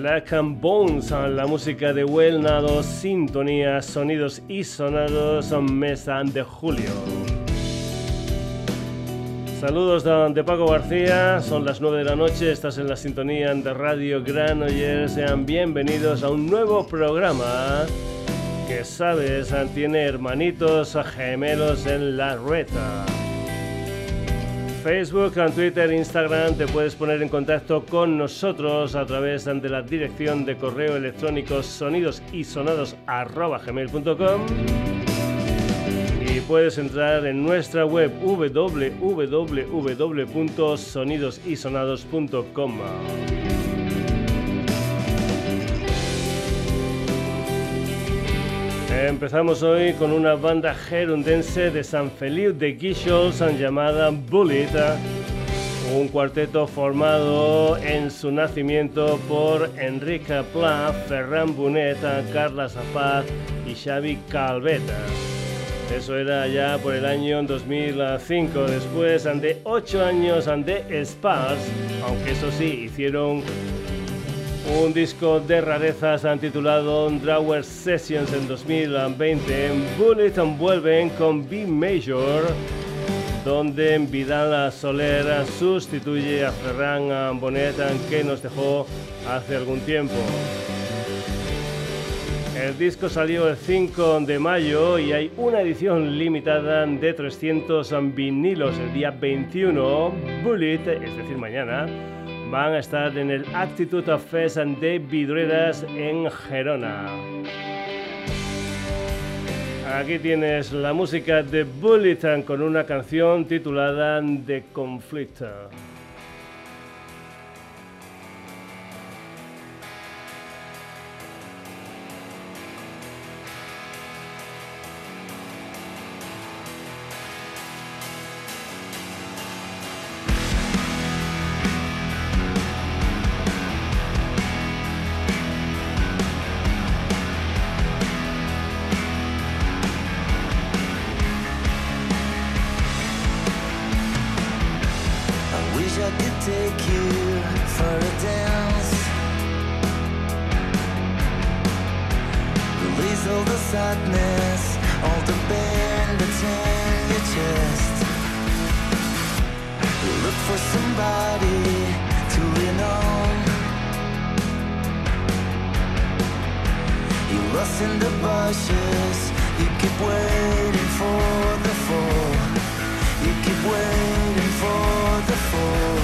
Black and Bones, la música de Well Nado, sintonía, sonidos y sonados, mes de julio. Saludos de Paco García, son las 9 de la noche, estás en la sintonía de Radio Granollers, sean bienvenidos a un nuevo programa que sabes tiene hermanitos gemelos en la reta. Facebook, Twitter, Instagram, te puedes poner en contacto con nosotros a través de la dirección de correo electrónico sonidosisonados.gmail.com y puedes entrar en nuestra web www.sonidosisonados.com. Empezamos hoy con una banda gerundense de San Feliu de Guixols llamada Bullet, un cuarteto formado en su nacimiento por Enrique Pla, Ferran Buneta, Carla Zapaz y Xavi Calveta. Eso era ya por el año 2005, después de ocho años de Spars, aunque eso sí, hicieron un disco de rarezas titulado Drawer Sessions en 2020. Bullet vuelven con B Major, donde Vidal Soler sustituye a Ferran Bonet, que nos dejó hace algún tiempo. El disco salió el 5 de mayo y hay una edición limitada de 300 vinilos el día 21. Bullet, es decir, mañana van a estar en el Attitude of Fest de Vidrueras en Gerona. Aquí tienes la música de Bulletin con una canción titulada The Conflict. in the bushes. You keep waiting for the fall. You keep waiting for the fall.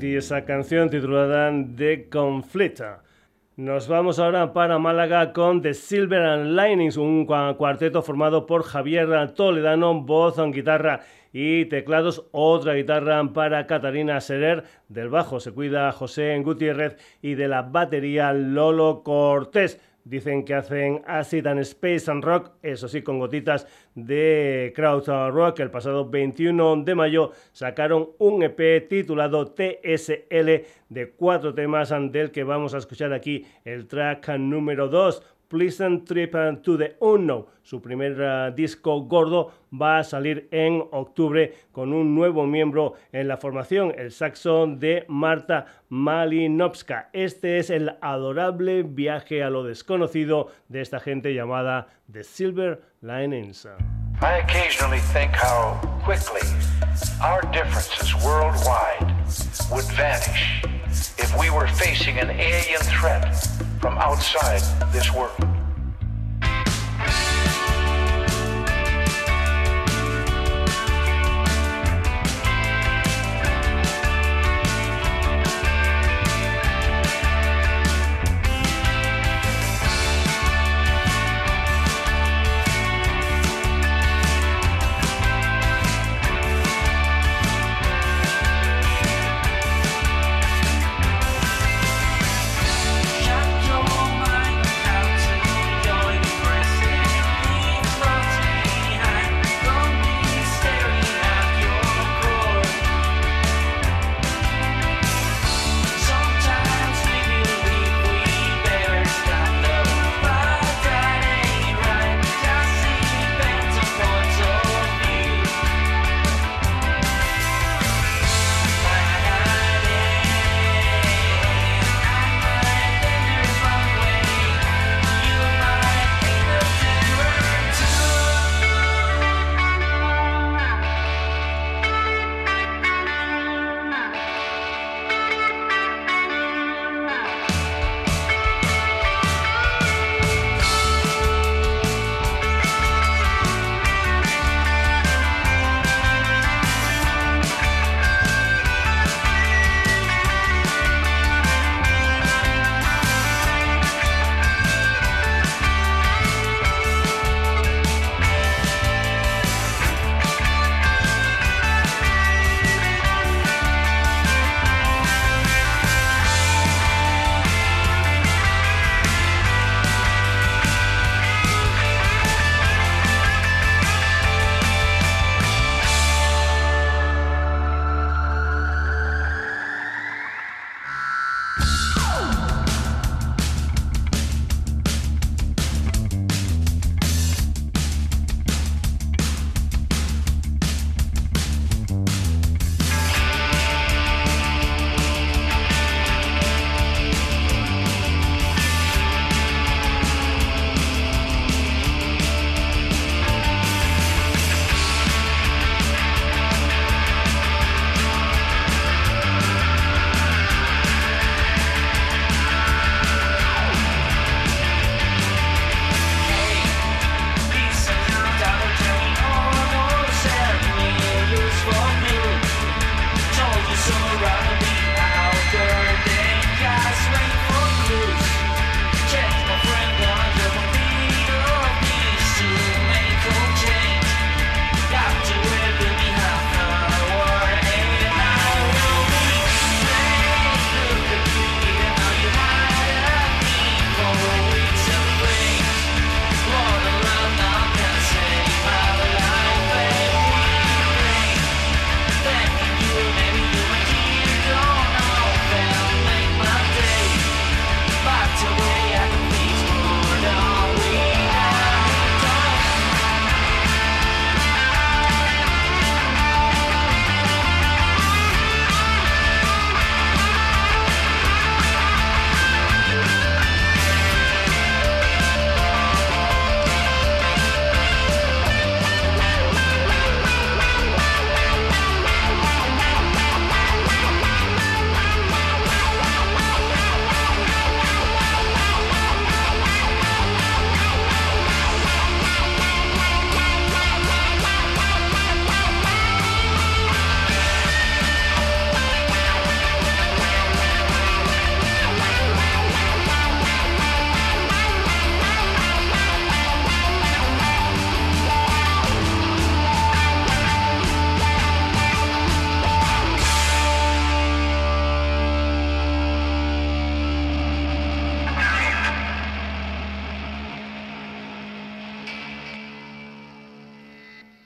Y esa canción titulada The Conflict. Nos vamos ahora para Málaga con The Silver and Linings, un cuarteto formado por Javier Toledano, voz, guitarra y teclados, otra guitarra para Catarina Serer, del bajo se cuida José Gutiérrez y de la batería Lolo Cortés. Dicen que hacen acid and space and rock, eso sí, con gotitas de crowd rock. El pasado 21 de mayo sacaron un EP titulado TSL de cuatro temas, del que vamos a escuchar aquí el track número 2. Pleasant Trip to the Unknown. Su primer uh, disco gordo va a salir en octubre con un nuevo miembro en la formación, el saxo de Marta Malinowska. Este es el adorable viaje a lo desconocido de esta gente llamada The Silver Linings. I occasionally think how quickly our differences worldwide would vanish if we were facing an alien threat from outside this world.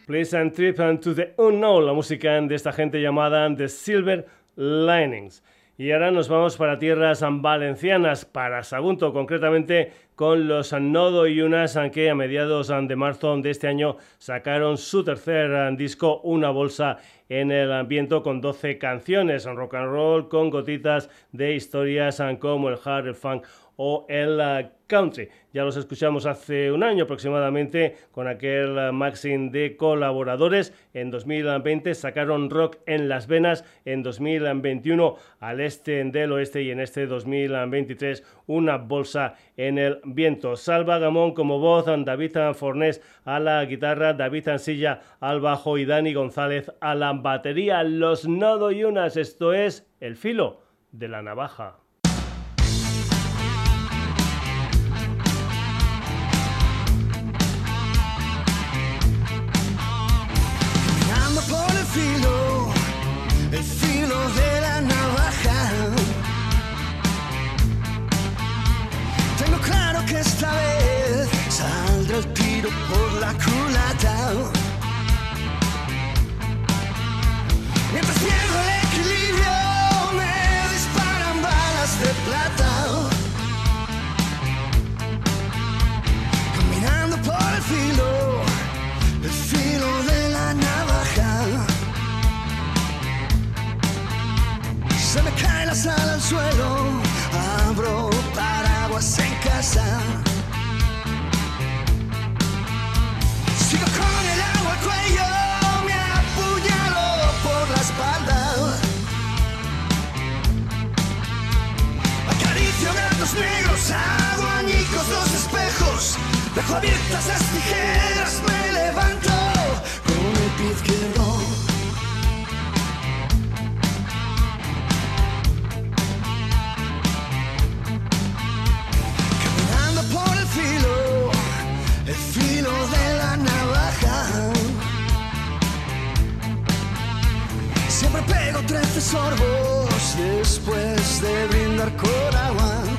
Please and Trip to the Unknown, la música de esta gente llamada The Silver Linings. Y ahora nos vamos para tierras valencianas, para Sagunto concretamente, con los Nodo y Unas que a mediados de marzo de este año sacaron su tercer disco, Una Bolsa en el Viento, con 12 canciones, rock and roll, con gotitas de historias como el hard, el funk o el uh, country. Ya los escuchamos hace un año aproximadamente con aquel uh, maxim de colaboradores. En 2020 sacaron rock en las venas. En 2021 al este del oeste y en este 2023 una bolsa en el viento. Salva Gamón como voz, David Fornés a la guitarra, David Ansilla al bajo y Dani González a la batería. Los nodo y unas, esto es el filo de la navaja. esta vez saldrá el tiro por la culata. Mientras pierdo el equilibrio, me disparan balas de plata. Caminando por el filo, el filo de la navaja. Se me cae la sala al suelo, abro paraguas en casa. hago añicos los espejos, dejo abiertas las tijeras, me levanto con el pie izquierdo. Caminando por el filo, el filo de la navaja. Siempre pego 13 sorbos después de brindar con agua.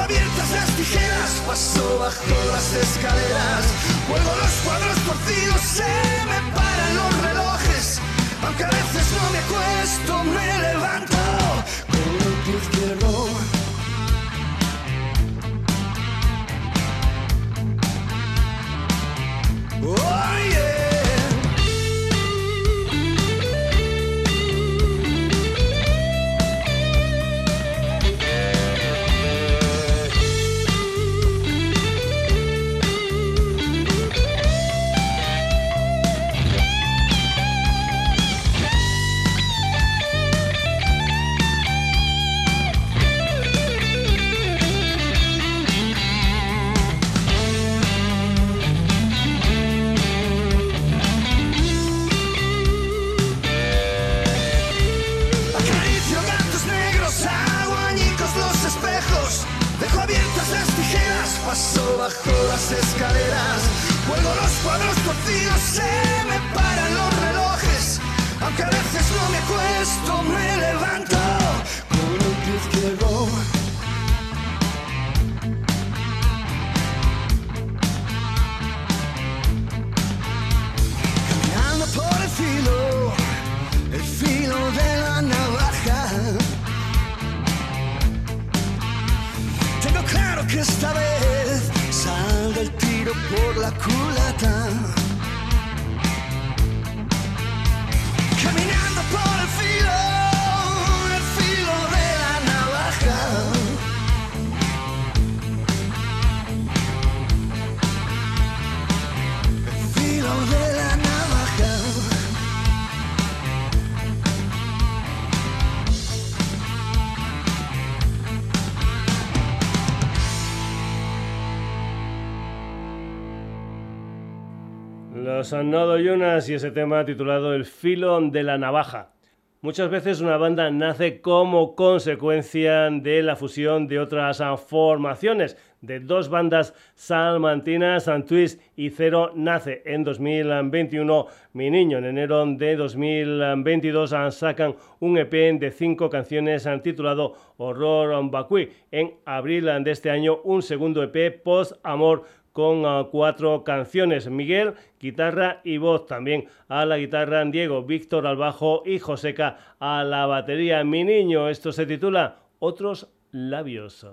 abiertas las tijeras, paso bajo las escaleras, vuelvo los cuadros torcidos. Eh. Nodo Yunas y ese tema titulado El filo de la navaja. Muchas veces una banda nace como consecuencia de la fusión de otras formaciones. De dos bandas salmantinas, Twist y Cero, nace en 2021 Mi Niño. En enero de 2022 sacan un EP de cinco canciones titulado Horror Bakui. En abril de este año un segundo EP, Post Amor con ah, cuatro canciones. Miguel, guitarra y voz. También a la guitarra Diego, Víctor al bajo y Joseca a la batería. Mi niño, esto se titula Otros labios.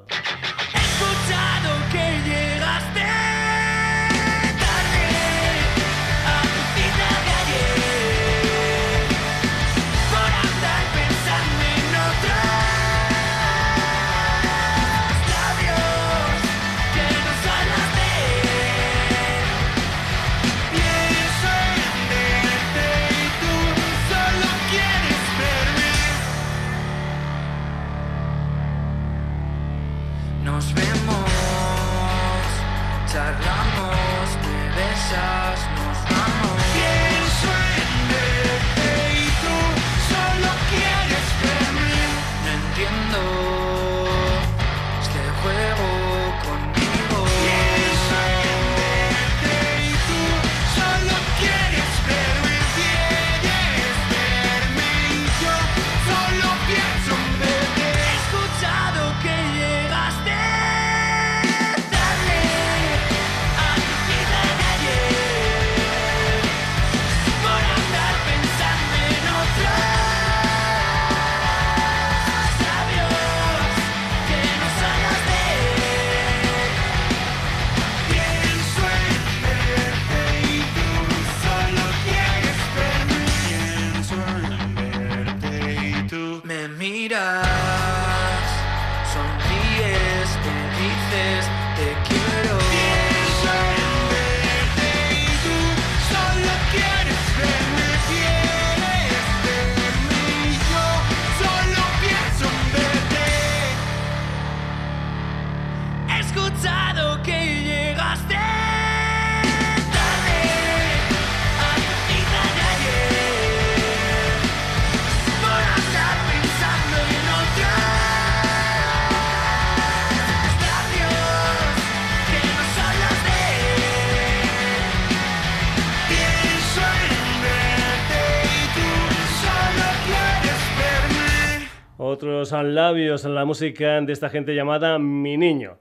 Otros labios la música de esta gente llamada Mi Niño.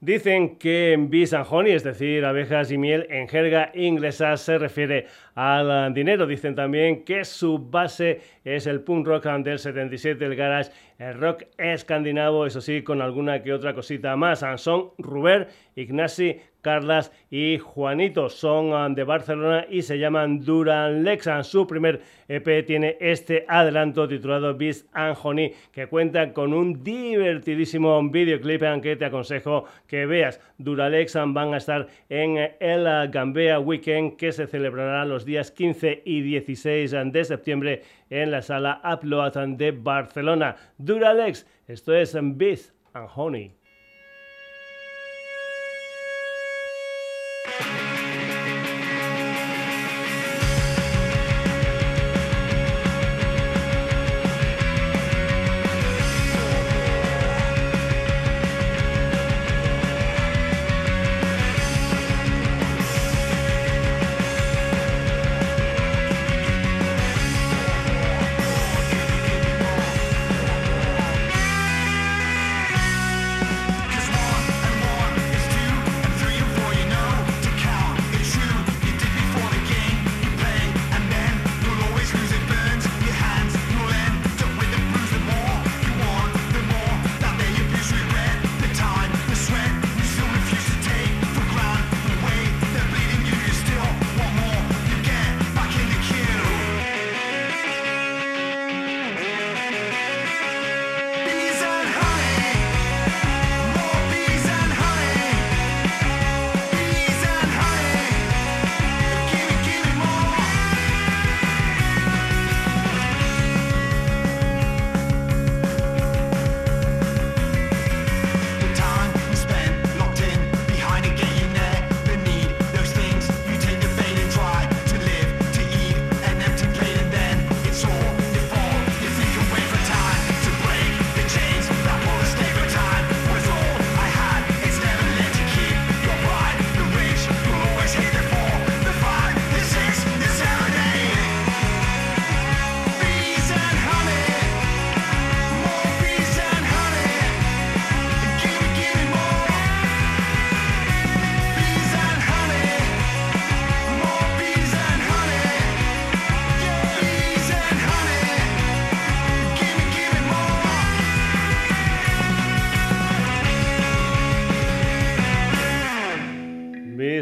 Dicen que Bees and Honey, es decir, abejas y miel, en jerga inglesa se refiere al dinero. Dicen también que su base es el punk rock del 77, el garage, el rock escandinavo, eso sí, con alguna que otra cosita más. Son Ruber, Ignasi, Carlas y Juanito. Son ah, de Barcelona y se llaman Duran Lexan. Su primer EP tiene este adelanto titulado Beast and Honey, que cuenta con un divertidísimo videoclip que te aconsejo que veas. Duralexan van a estar en el Gambea Weekend que se celebrará los días 15 y 16 de septiembre en la sala Upload de Barcelona. Duralex, esto es Beast and Honey.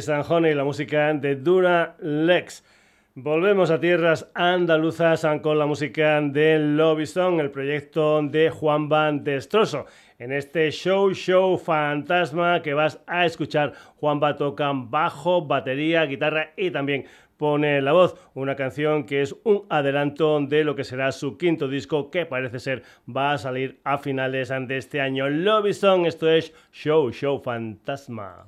Miss y la música de Dura Lex. Volvemos a tierras andaluzas con la música de Lobbyson, el proyecto de Juan Van Destroso. En este show, show fantasma que vas a escuchar, Juan va toca bajo, batería, guitarra y también pone la voz. Una canción que es un adelanto de lo que será su quinto disco que parece ser va a salir a finales de este año. Lobbyson, esto es Show, Show Fantasma.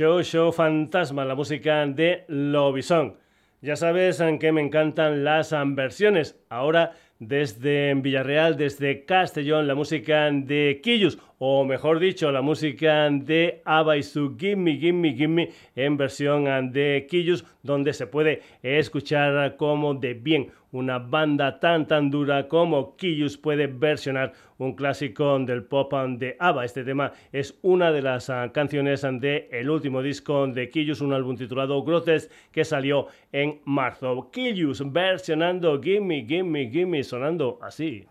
Show Show Fantasma, la música de Lobison. Ya sabes que me encantan las versiones. Ahora desde Villarreal, desde Castellón, la música de Quillus, o mejor dicho, la música de Abba y su Gimme, Gimme, Gimme en versión de Quillus, donde se puede escuchar como de bien una banda tan tan dura como Kiyus puede versionar un clásico del pop de ABBA. Este tema es una de las ah, canciones de el último disco de Kiyus, un álbum titulado Grotesque que salió en marzo. Kiyus versionando Gimme, Gimme, Gimme, sonando así.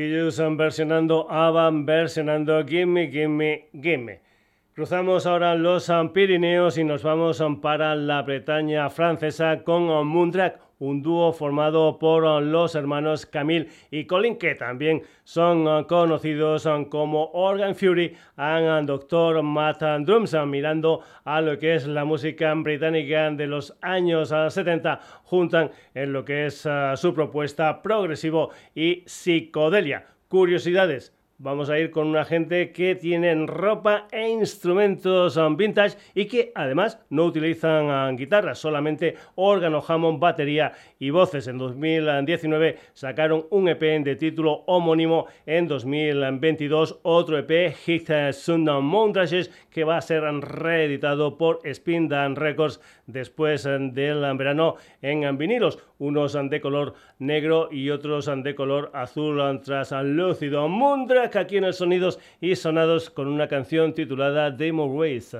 Killus versionando Avan, versionando Gimme, Gimme, Gimme. Cruzamos ahora los Pirineos y nos vamos para la Bretaña francesa con Moontrack, un dúo formado por los hermanos Camille y Colin, que también son conocidos como Organ Fury y Dr. Matt Drums, mirando a lo que es la música británica de los años 70, juntan en lo que es su propuesta progresivo y psicodelia. Curiosidades vamos a ir con una gente que tienen ropa e instrumentos um, vintage y que además no utilizan um, guitarras, solamente órgano, Hammond, batería y voces. En 2019 sacaron un EP de título homónimo, en 2022 otro EP, Hit Sundown Montages, que va a ser reeditado por Spin Dan Records después um, del verano en vinilos, unos de color negro y otros de color azul translúcido. Mundra aquí en el Sonidos y Sonados con una canción titulada Demo Race.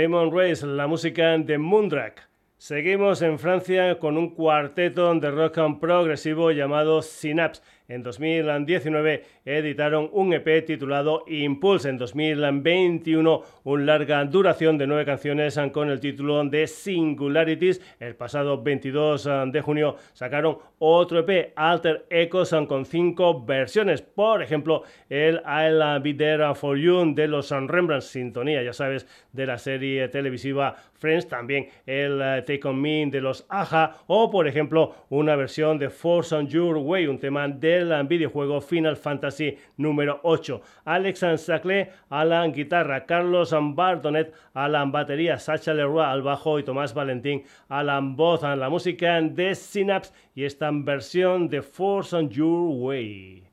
Damon Race, la música de Moondrack. Seguimos en Francia con un cuarteto de rock and progresivo llamado Synapse. En 2019 editaron un EP titulado Impulse. En 2021 un larga duración de nueve canciones con el título de Singularities. El pasado 22 de junio sacaron otro EP, Alter Echoes, con cinco versiones. Por ejemplo, el I'll Be There For You de los Rembrandt Sintonía, ya sabes, de la serie televisiva Friends. También el eh, Take On Me de los Aja. O, por ejemplo, una versión de Force On Your Way, un tema de el videojuego Final Fantasy número 8. Alex Saclay a la guitarra, Carlos Bartonet a la batería, Sacha Leroy al bajo y Tomás Valentín a la voz, a la música de Synapse y esta versión de Force on Your Way.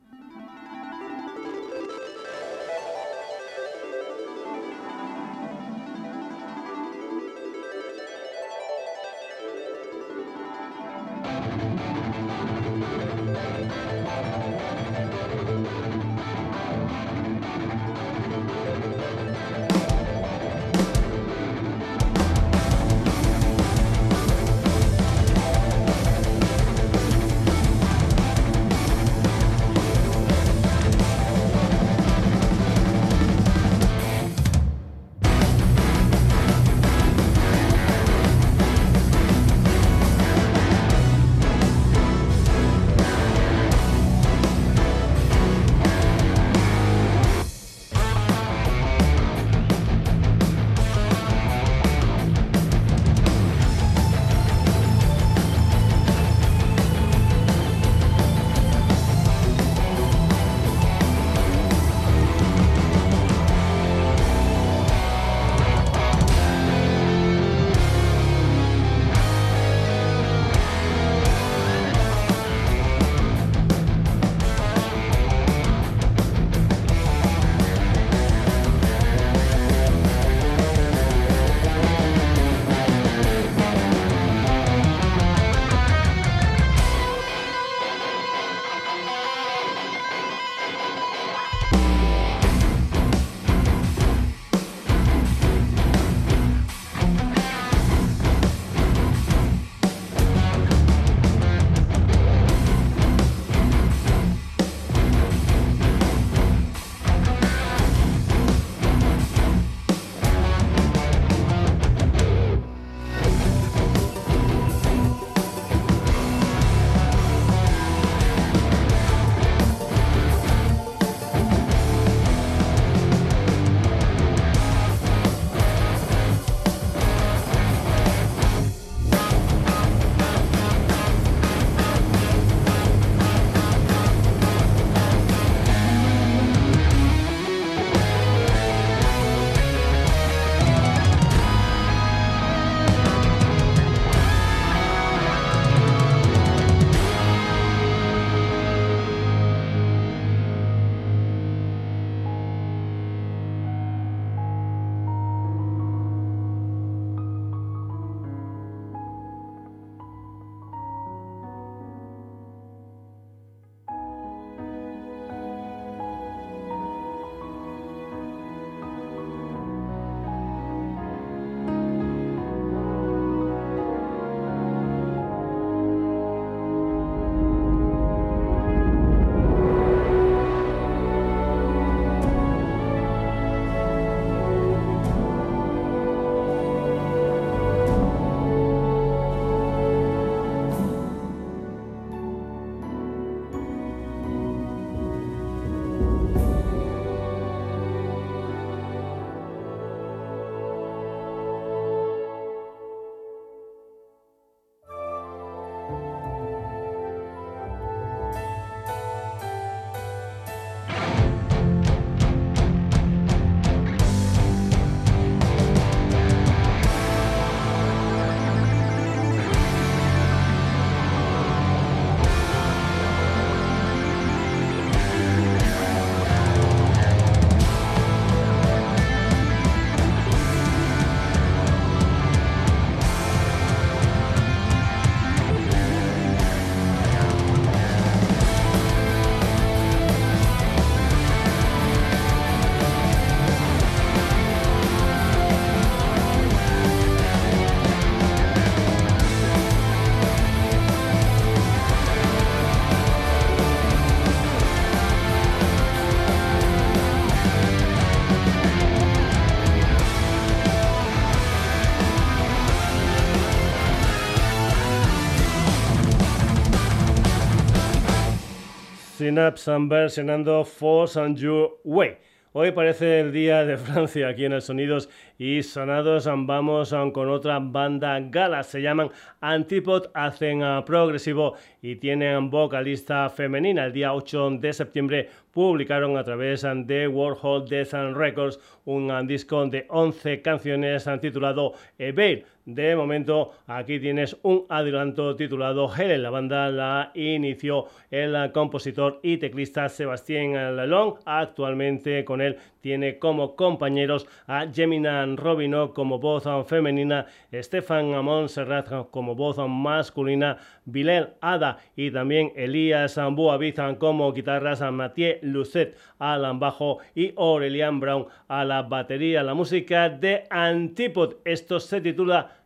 Force and Your Way. Hoy parece el día de Francia aquí en el Sonidos y Sonados. Vamos con otra banda gala, se llaman Antipod, hacen ah, progresivo y tienen vocalista femenina. El día 8 de septiembre publicaron a través de Warhol Death and Records un ah, disco de 11 canciones ah, titulado Evade de momento, aquí tienes un adelanto titulado Helen. La banda la inició el compositor y teclista Sebastián Lelong. Actualmente con él tiene como compañeros a Gemina Robino como voz femenina, Stefan Montserrat como voz masculina, Bilal Ada y también Elías Boavizan como guitarras, Mathieu Lucet al bajo y Aurelian Brown a la batería. La música de Antipod. Esto se titula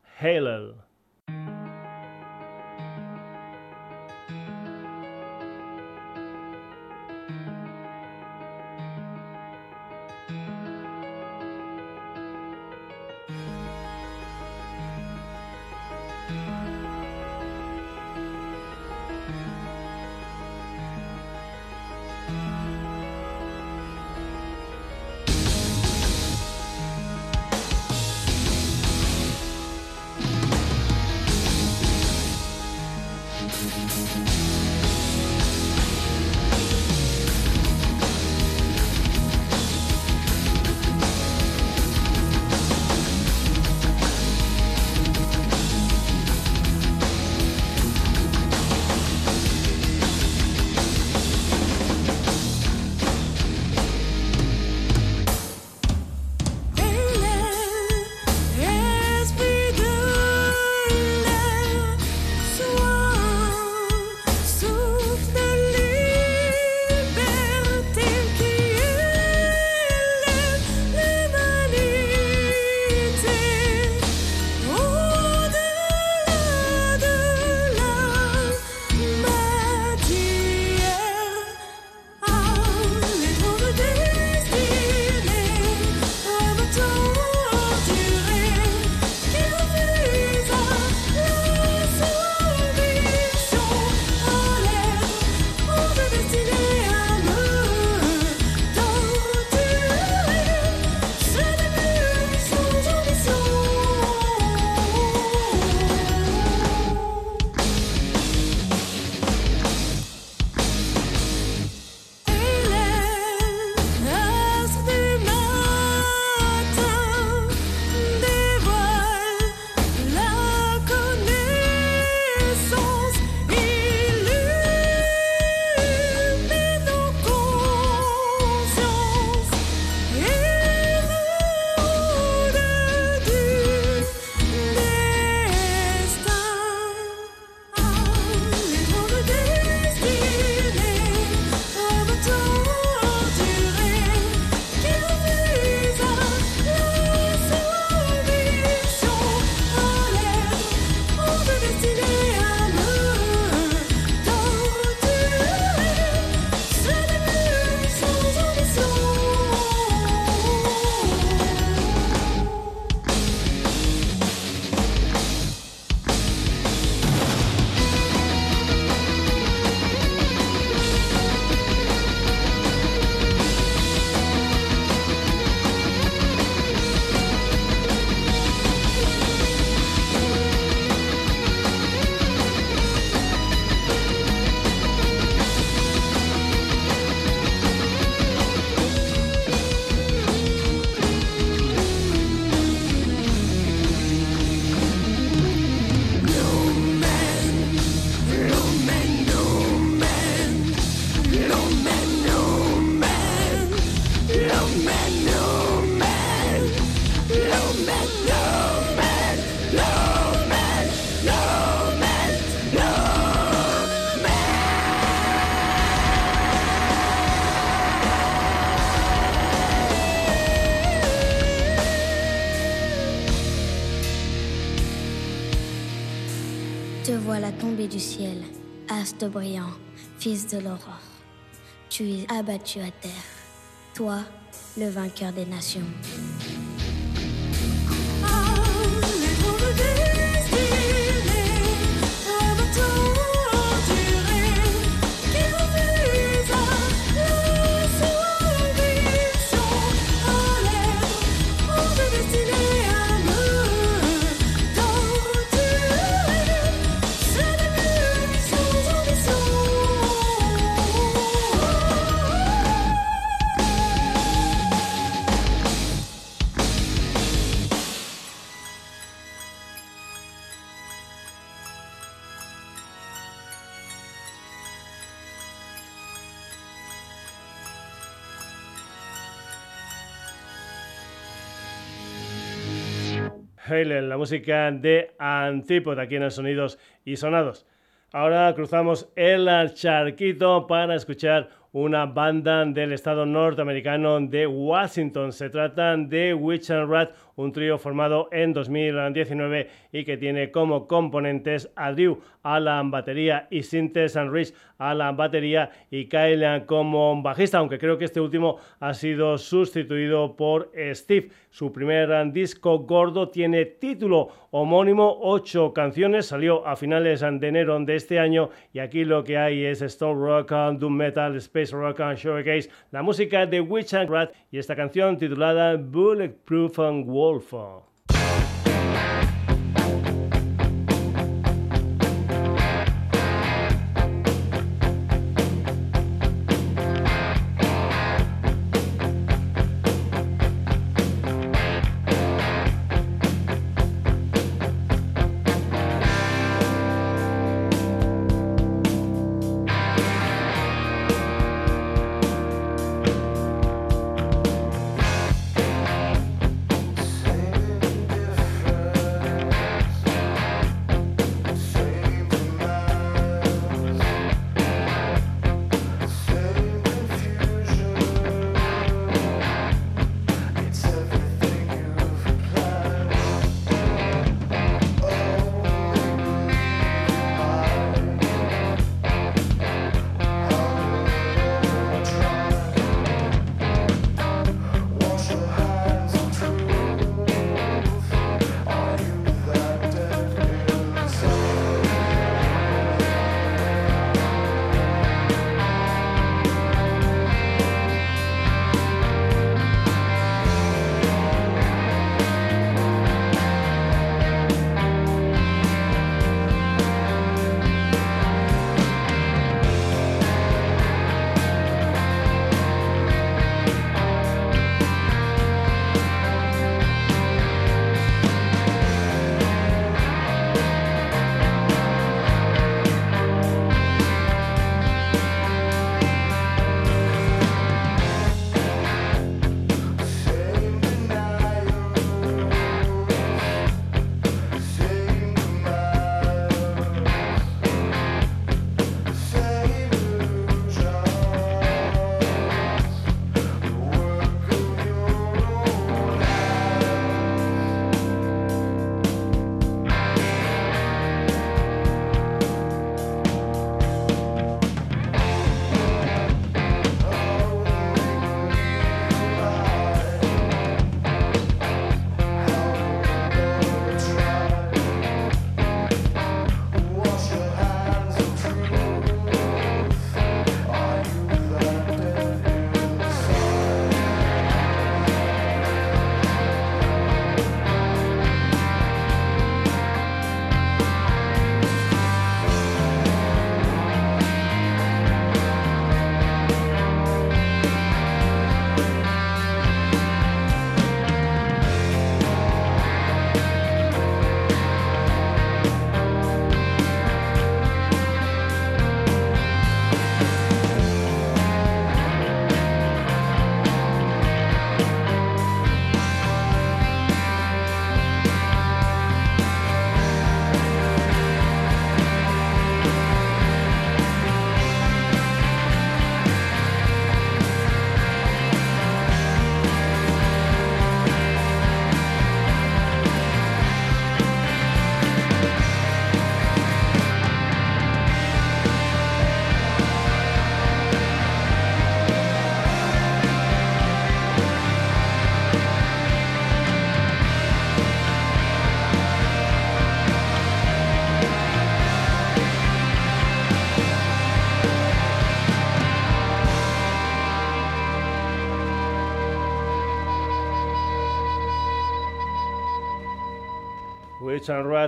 Halo. brillant, fils de l'aurore. Tu es abattu à terre, toi, le vainqueur des nations. La música de Antípoda aquí en Sonidos y Sonados. Ahora cruzamos el charquito para escuchar una banda del estado norteamericano de Washington. Se trata de Witch and Rat, un trío formado en 2019 y que tiene como componentes a Drew a la batería y Sintes and Rich a la batería y Kyle como bajista, aunque creo que este último ha sido sustituido por Steve. Su primer disco gordo tiene título homónimo, ocho canciones, salió a finales de enero de este año y aquí lo que hay es Stone Rock, Doom Metal, Space Rock and Showcase, la música de Witch and Rat y esta canción titulada Bulletproof and Wolf. Rodolfo.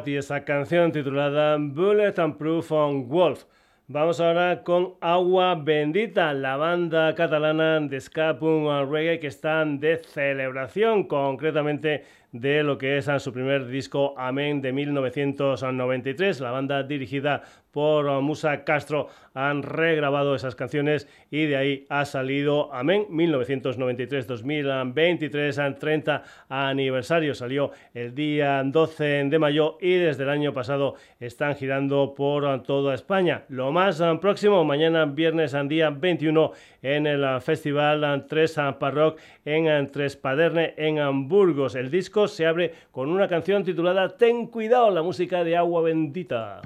Y esa canción titulada Bullet and Proof on Wolf. Vamos ahora con Agua Bendita, la banda catalana de ska punk reggae que están de celebración, concretamente de lo que es su primer disco Amén de 1993, la banda dirigida por Musa Castro han regrabado esas canciones y de ahí ha salido Amén 1993-2023, 30 aniversario. Salió el día 12 de mayo y desde el año pasado están girando por toda España. Lo más próximo, mañana viernes, día 21, en el Festival Tres Parroc en Tres Paderne, en Hamburgos. El disco se abre con una canción titulada Ten cuidado, la música de agua bendita.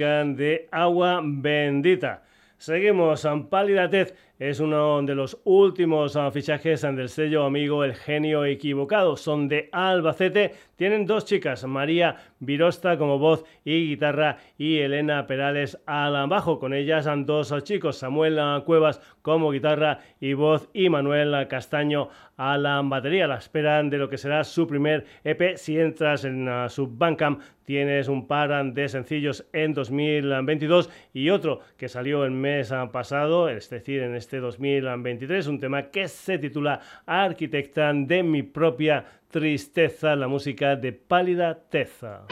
De Agua Bendita. Seguimos, Pálida Tez es uno de los últimos ah, fichajes del sello amigo El Genio Equivocado. Son de Albacete, tienen dos chicas, María Virosta como voz y guitarra y Elena Perales al bajo. Con ellas han dos chicos, Samuel Cuevas como guitarra y voz y Manuel Castaño a la batería. La esperan de lo que será su primer EP. Si entras en ah, su Bandcamp tienes un par de sencillos en 2022 y otro que salió el mes pasado, es decir, en este 2023, un tema que se titula Arquitecta de mi propia tristeza, la música de Pálida Teza.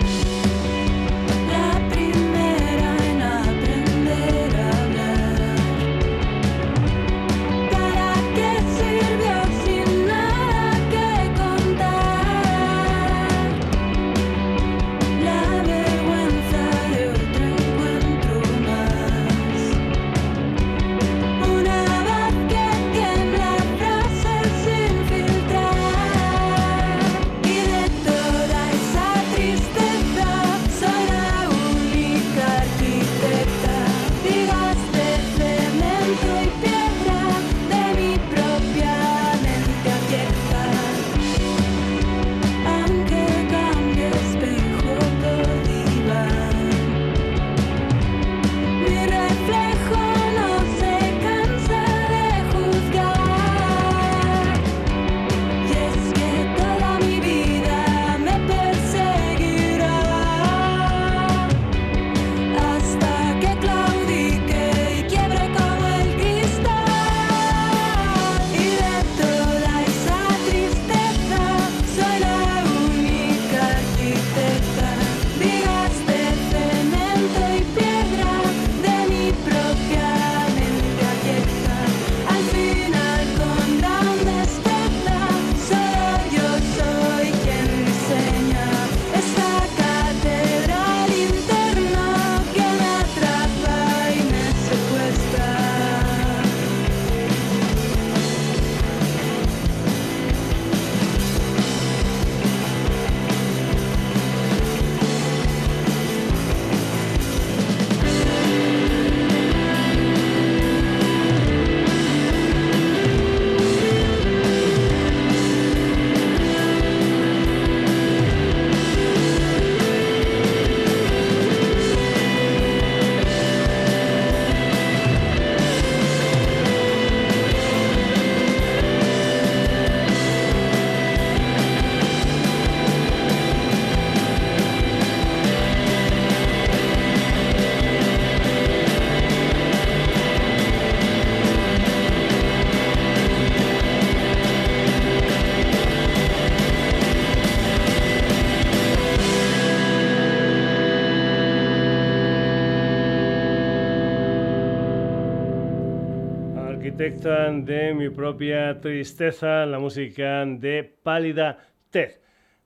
De mi propia tristeza, la música de Pálida Ted.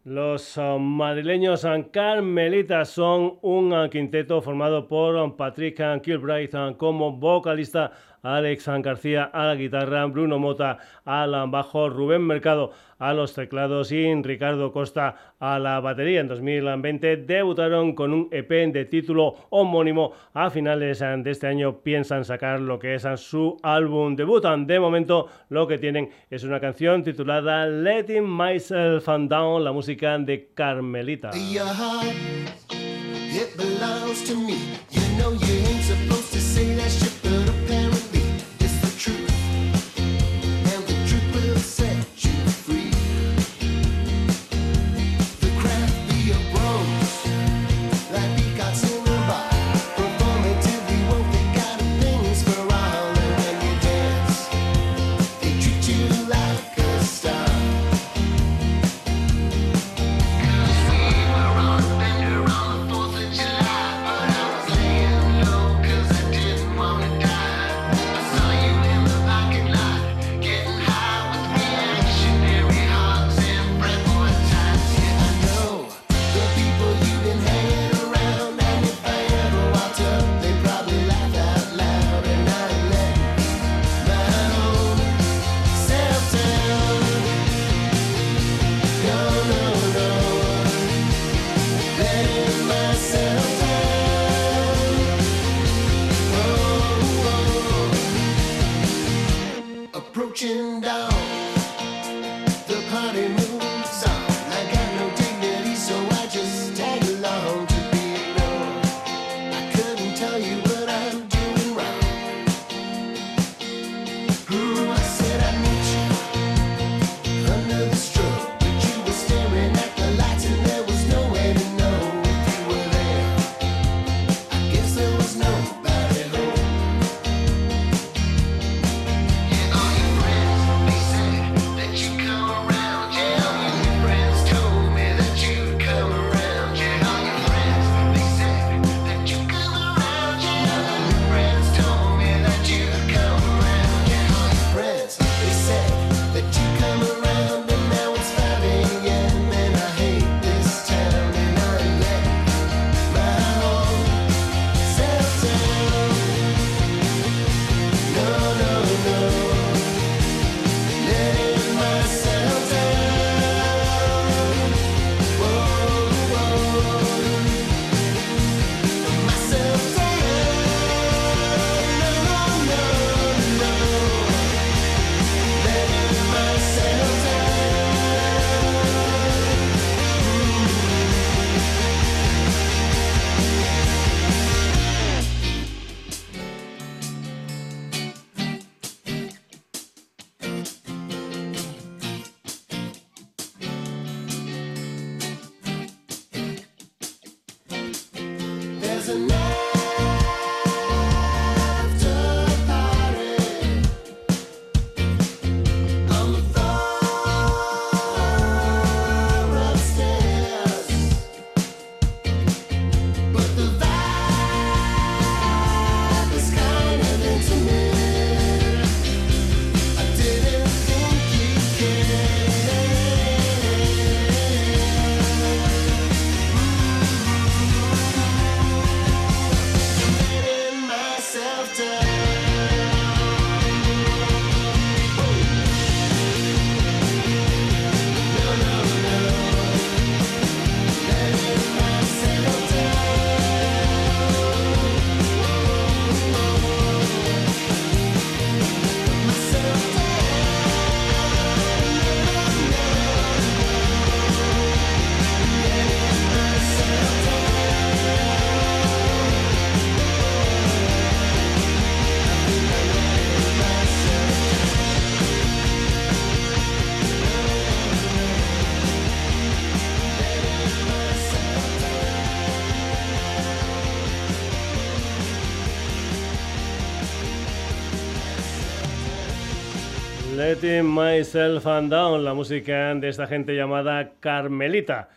Los uh, madrileños uh, Carmelitas son un uh, quinteto formado por Patrick Kilbright como vocalista, Alex García a la guitarra, Bruno Mota al bajo, Rubén Mercado a los teclados y Ricardo Costa a la batería. En 2020 debutaron con un EP de título homónimo. A finales de este año piensan sacar lo que es su álbum debut. De momento lo que tienen es una canción titulada Letting Myself Down, la música de Carmelita. Myself and Down, la música de esta gente llamada Carmelita.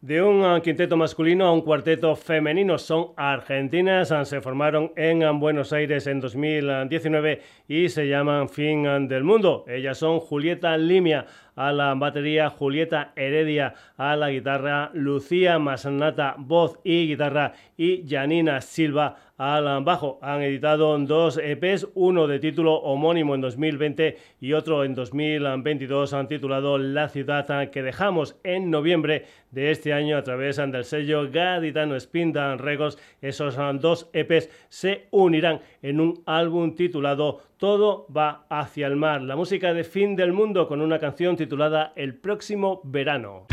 De un quinteto masculino a un cuarteto femenino. Son argentinas, se formaron en Buenos Aires en 2019 y se llaman Fin del Mundo. Ellas son Julieta Limia a la batería, Julieta Heredia a la guitarra, Lucía Masnata voz y guitarra y Janina Silva al bajo. Han editado dos EPs, uno de título homónimo en 2020 y otro en 2022, han titulado La ciudad que dejamos en noviembre de este año a través del sello gaditano Spindan Records. Esos dos EPs se unirán en un álbum titulado Todo va hacia el mar. La música de fin del mundo con una canción titulada El próximo verano.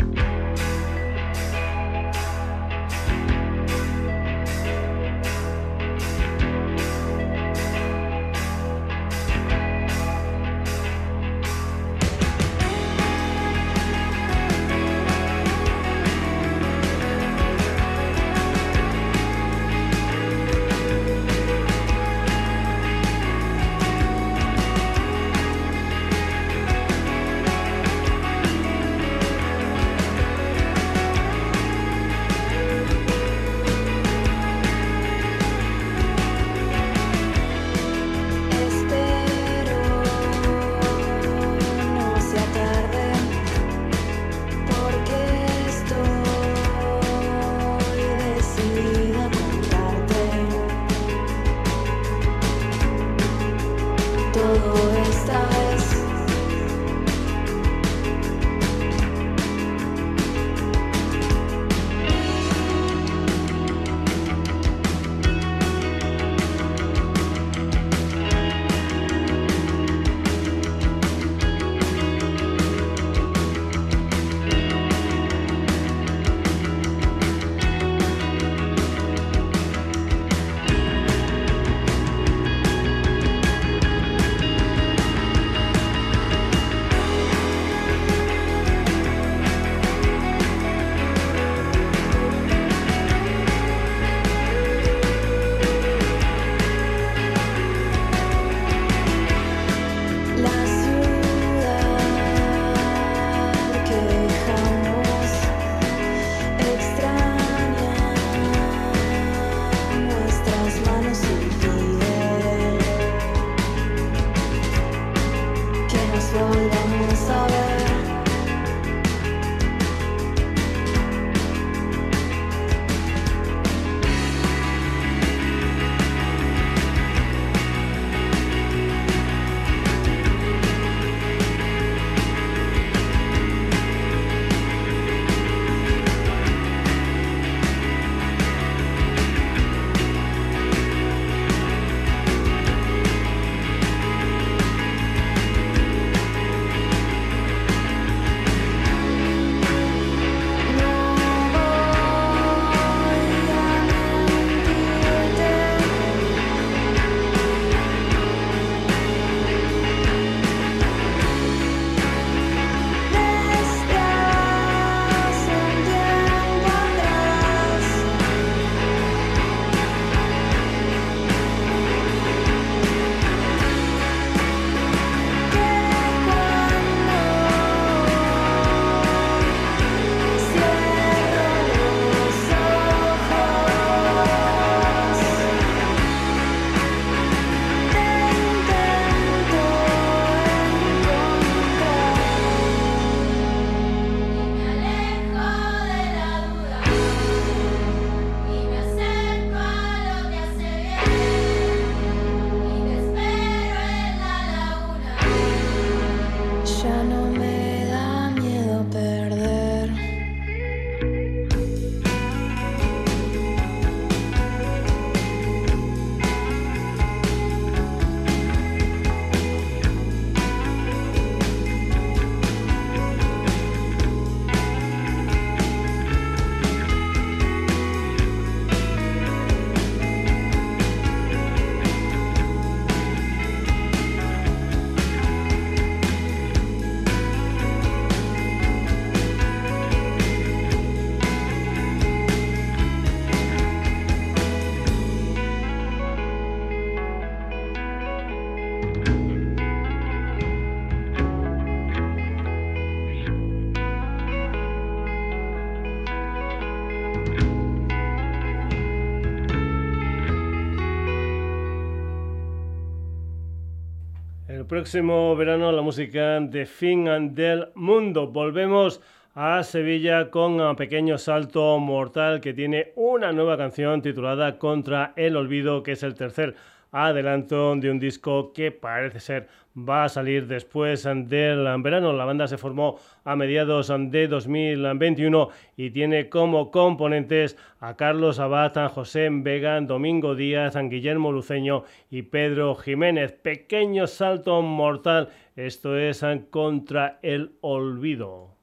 Próximo verano la música de fin del mundo. Volvemos a Sevilla con un pequeño salto mortal que tiene una nueva canción titulada Contra el Olvido, que es el tercer adelanto de un disco que parece ser va a salir después del verano. La banda se formó a mediados de 2021 y tiene como componentes a Carlos Abad, José Vega, Domingo Díaz, Guillermo Luceño y Pedro Jiménez. Pequeño salto mortal. Esto es contra el olvido.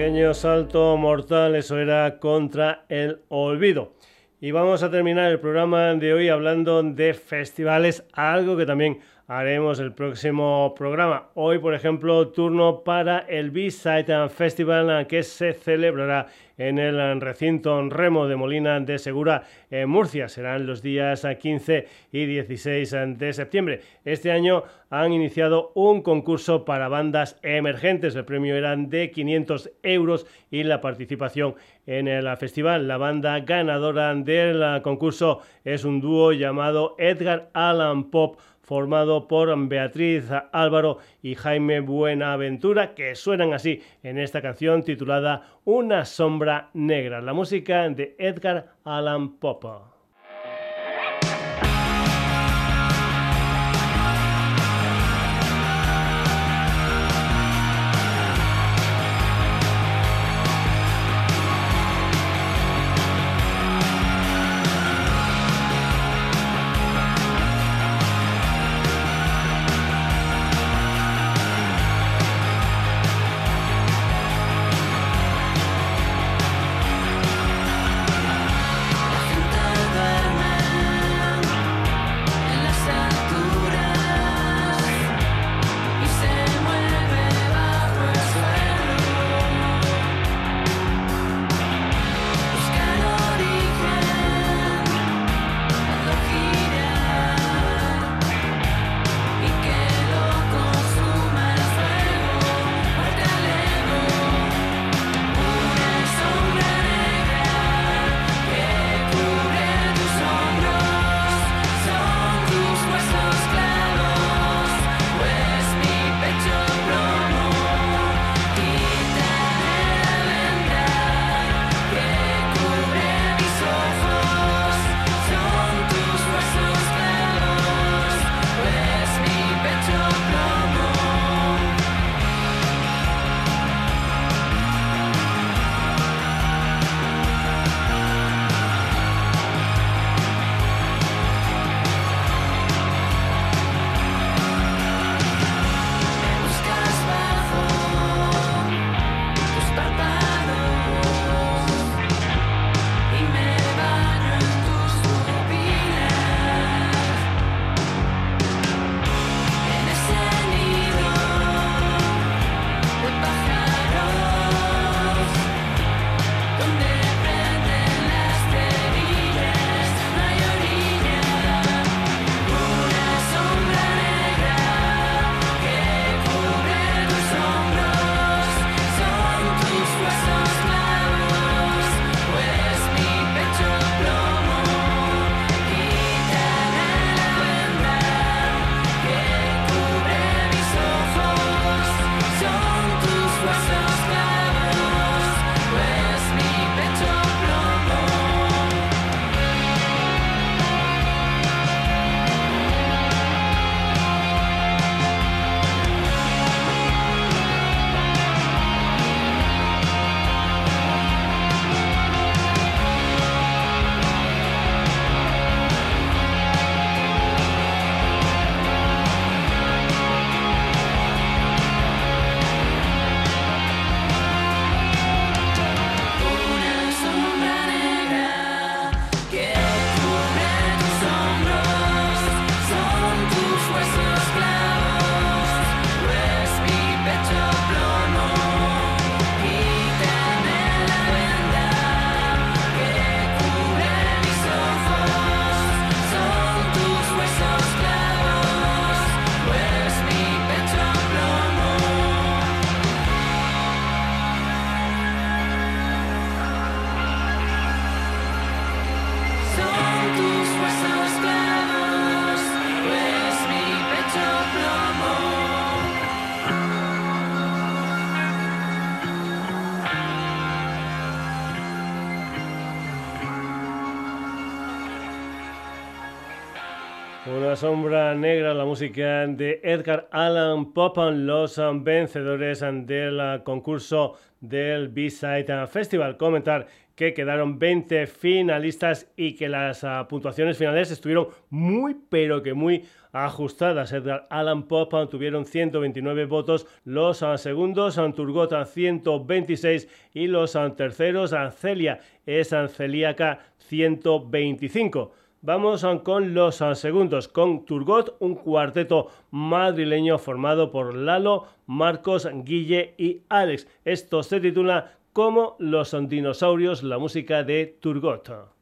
Pequeño salto mortal, eso era contra el olvido. Y vamos a terminar el programa de hoy hablando de festivales, algo que también haremos el próximo programa. Hoy, por ejemplo, turno para el B-Side Festival que se celebrará en el recinto Remo de Molina de Segura en Murcia. Serán los días 15 y 16 de septiembre. Este año han iniciado un concurso para bandas emergentes. El premio era de 500 euros y la participación en el festival. La banda ganadora del concurso es un dúo llamado Edgar Allan Pop formado por Beatriz Álvaro y Jaime Buenaventura, que suenan así en esta canción titulada Una sombra negra, la música de Edgar Allan Pope. Sombra negra, la música de Edgar Allan Pope, los vencedores del concurso del B-Side Festival. Comentar que quedaron 20 finalistas y que las ah, puntuaciones finales estuvieron muy, pero que muy ajustadas. Edgar Allan Pope tuvieron 129 votos, los ah, segundos Turgot 126 y los ah, terceros Celia es celíaca 125. Vamos con los segundos, con Turgot, un cuarteto madrileño formado por Lalo, Marcos, Guille y Alex. Esto se titula como Los dinosaurios, la música de Turgot.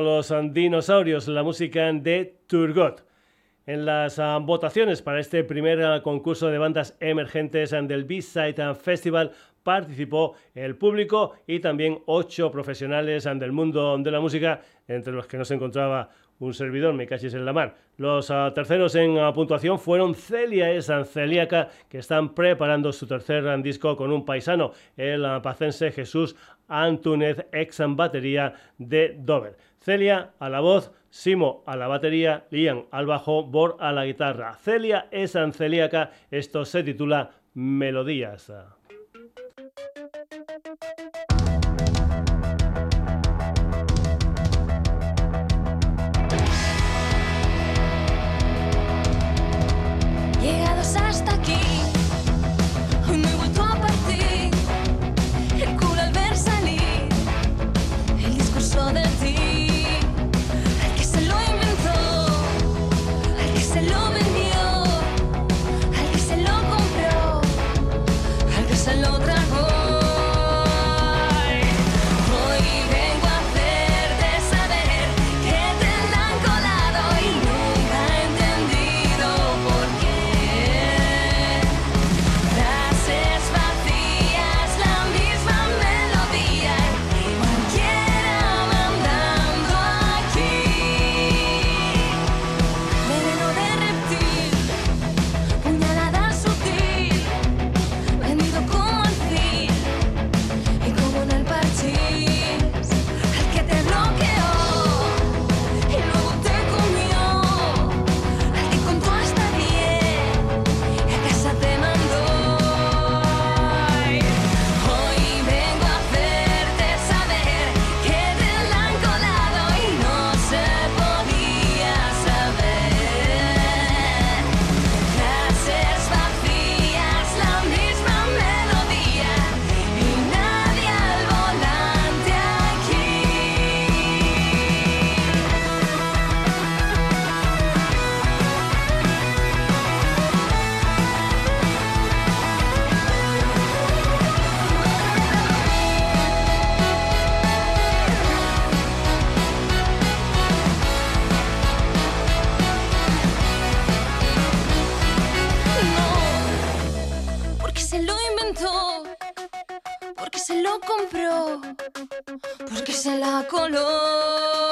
Los dinosaurios, la música de Turgot. En las ah, votaciones para este primer ah, concurso de bandas emergentes del B-Side Festival participó el público y también ocho profesionales del mundo de la música, entre los que no se encontraba un servidor, me cachis en la mar. Los ah, terceros en puntuación fueron Celia Esan Celíaca, que están preparando su tercer disco con un paisano, el pacense Jesús Antúnez, ex batería de Dover. Celia a la voz, Simo a la batería, Liam al bajo, Bor a la guitarra. Celia es ancelíaca, esto se titula Melodías. Se la coló.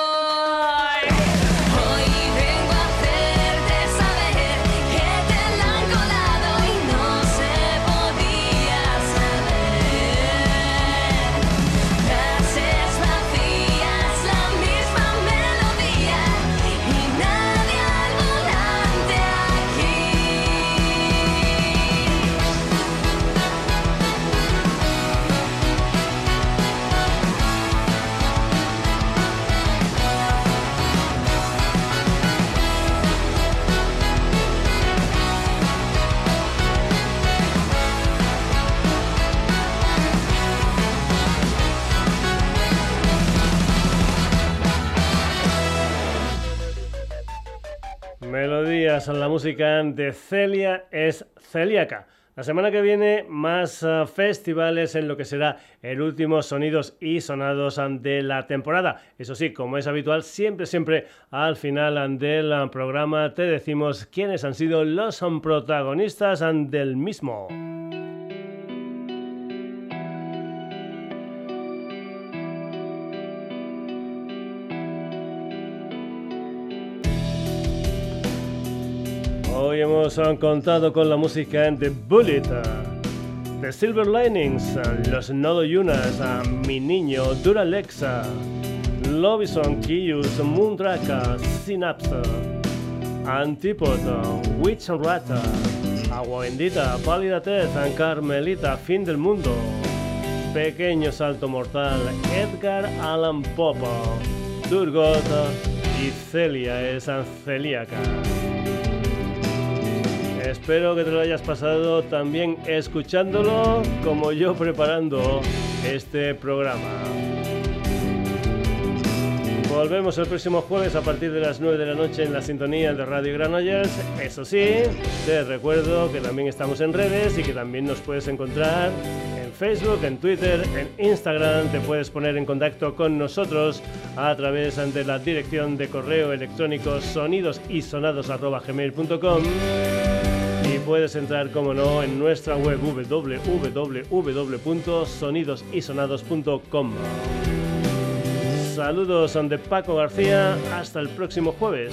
La música de Celia es celíaca. La semana que viene más ah, festivales en lo que será el último Sonidos y Sonados de la temporada. Eso sí, como es habitual, siempre, siempre al final del programa te decimos quiénes han sido los protagonistas del mismo. Hoy hemos contado con la música de Bullet, The Silver Linings, Los Nodo Yunas, Mi Niño, Duralexa, Lobison, Kiyus, Moondraka, Synapse, Antípodo, Witch Rata, Agua Bendita, Pálida Tez, Carmelita, Fin del Mundo, Pequeño Salto Mortal, Edgar Allan Popo, Turgot y Celia es celíaca. Espero que te lo hayas pasado también escuchándolo como yo preparando este programa. Volvemos el próximo jueves a partir de las 9 de la noche en la sintonía de Radio Granollers. Eso sí, te recuerdo que también estamos en redes y que también nos puedes encontrar en Facebook, en Twitter, en Instagram. Te puedes poner en contacto con nosotros a través de la dirección de correo electrónico sonidosisonados.gmail.com puedes entrar, como no, en nuestra web www.sonidosisonados.com. Saludos de Paco García, hasta el próximo jueves.